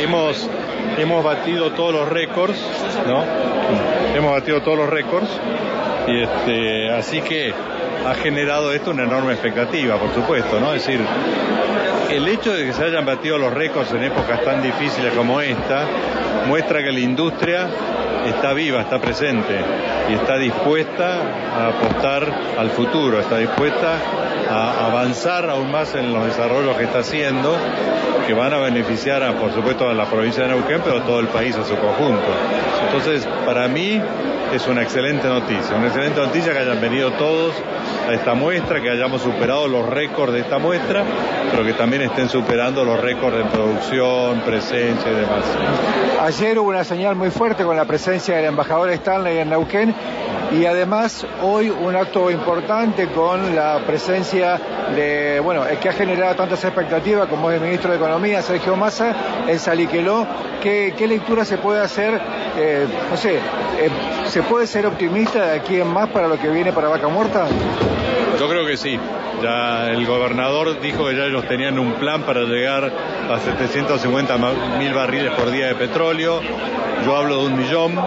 Hemos, hemos batido todos los récords, ¿no? Hemos batido todos los récords y este, así que ha generado esto una enorme expectativa, por supuesto, ¿no? Es decir, el hecho de que se hayan batido los récords en épocas tan difíciles como esta muestra que la industria está viva, está presente y está dispuesta a apostar al futuro, está dispuesta a avanzar aún más en los desarrollos que está haciendo, que van a beneficiar, a, por supuesto, a la provincia de Neuquén, pero a todo el país a su conjunto. Entonces, para mí es una excelente noticia, una excelente noticia que hayan venido todos a esta muestra, que hayamos superado los récords de esta muestra, pero que también estén superando los récords de producción, presencia y demás. Ayer hubo una señal muy fuerte con la presencia del embajador Stanley en Neuquén y además hoy un acto importante con la presencia de, bueno, el que ha generado tantas expectativas como es el ministro de Economía, Sergio Massa, en Saliqueló. ¿Qué, lectura se puede hacer? Eh, no sé, eh, ¿se puede ser optimista de aquí en más para lo que viene para Vaca Muerta? Yo creo que sí. Ya el gobernador dijo que ya ellos tenían un plan para llegar a 750 mil barriles por día de petróleo. Yo hablo de un millón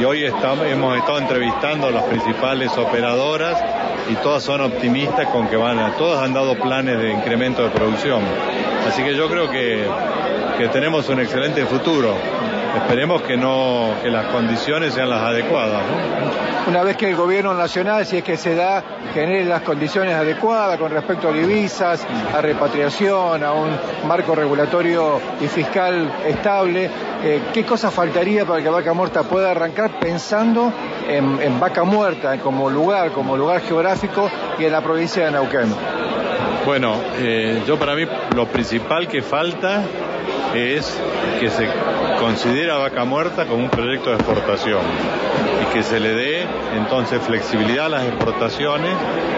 y hoy estamos, hemos estado entrevistando a las principales operadoras y todas son optimistas con que van a, todas han dado planes de incremento de producción. Así que yo creo que, que tenemos un excelente futuro. Esperemos que no, que las condiciones sean las adecuadas. ¿no? Una vez que el gobierno nacional, si es que se da, genere las condiciones adecuadas con respecto a divisas, a repatriación, a un marco regulatorio y fiscal estable, eh, ¿qué cosa faltaría para que Vaca Muerta pueda arrancar pensando en, en Vaca Muerta como lugar, como lugar geográfico y en la provincia de Neuquén? Bueno, eh, yo para mí lo principal que falta es que se considera Vaca Muerta como un proyecto de exportación y que se le dé entonces flexibilidad a las exportaciones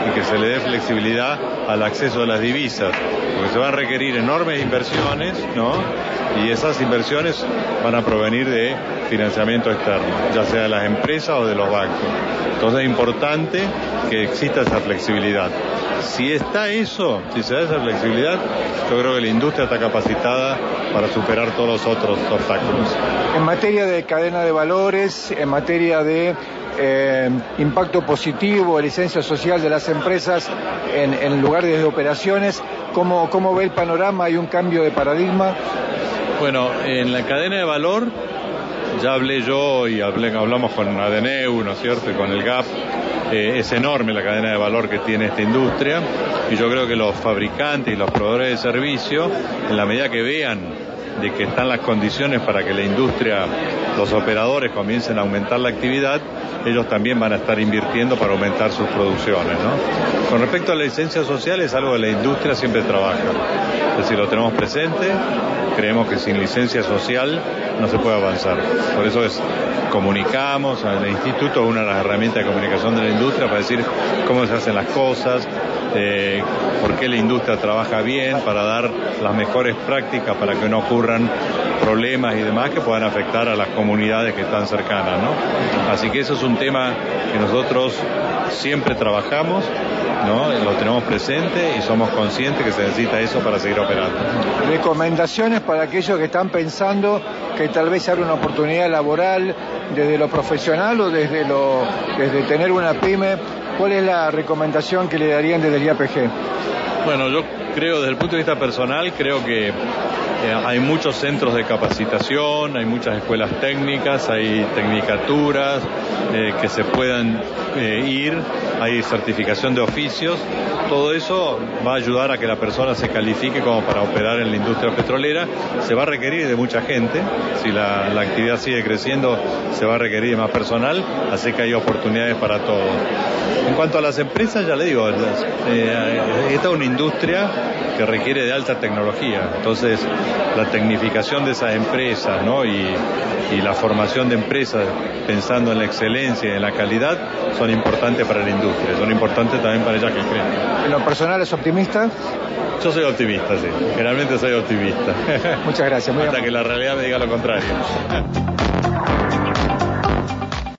y que se le dé flexibilidad al acceso a las divisas, porque se van a requerir enormes inversiones, ¿no? Y esas inversiones van a provenir de financiamiento externo, ya sea de las empresas o de los bancos. Entonces es importante que exista esa flexibilidad. Si está eso, si se da esa flexibilidad, yo creo que la industria está capacitada para superar todos los otros obstáculos. En materia de cadena de valores, en materia de eh, impacto positivo, licencia social de las empresas en, en lugares de operaciones, ¿cómo, ¿cómo ve el panorama? ¿Hay un cambio de paradigma? Bueno, en la cadena de valor ya hablé yo y hablamos con ADNEU, ¿no es cierto?, y con el GAP. Eh, es enorme la cadena de valor que tiene esta industria y yo creo que los fabricantes y los proveedores de servicio, en la medida que vean de que están las condiciones para que la industria, los operadores comiencen a aumentar la actividad, ellos también van a estar invirtiendo para aumentar sus producciones. ¿no? Con respecto a la licencia social es algo que la industria siempre trabaja. Es decir, lo tenemos presente, creemos que sin licencia social no se puede avanzar. Por eso es, comunicamos al instituto una de las herramientas de comunicación de la industria para decir cómo se hacen las cosas, eh, por qué la industria trabaja bien, para dar las mejores prácticas para que no ocurran problemas y demás que puedan afectar a las comunidades que están cercanas. ¿no? Así que eso es un tema que nosotros siempre trabajamos, ¿no? lo tenemos presente y somos conscientes que se necesita eso para seguir operando. Recomendaciones para aquellos que están pensando que tal vez haya una oportunidad laboral desde lo profesional o desde, lo, desde tener una pyme. ¿Cuál es la recomendación que le darían desde el IAPG? Bueno, yo creo desde el punto de vista personal, creo que hay muchos centros de capacitación, hay muchas escuelas técnicas, hay tecnicaturas eh, que se puedan eh, ir, hay certificación de oficios, todo eso va a ayudar a que la persona se califique como para operar en la industria petrolera, se va a requerir de mucha gente, si la, la actividad sigue creciendo se va a requerir de más personal, así que hay oportunidades para todos. En cuanto a las empresas, ya le digo, eh, esta es una industria que requiere de alta tecnología. Entonces, la tecnificación de esas empresas ¿no? y, y la formación de empresas pensando en la excelencia y en la calidad son importantes para la industria, son importantes también para ella que creen. ¿En lo personal es optimista? Yo soy optimista, sí. Generalmente soy optimista. Muchas gracias. Muy Hasta amable. que la realidad me diga lo contrario.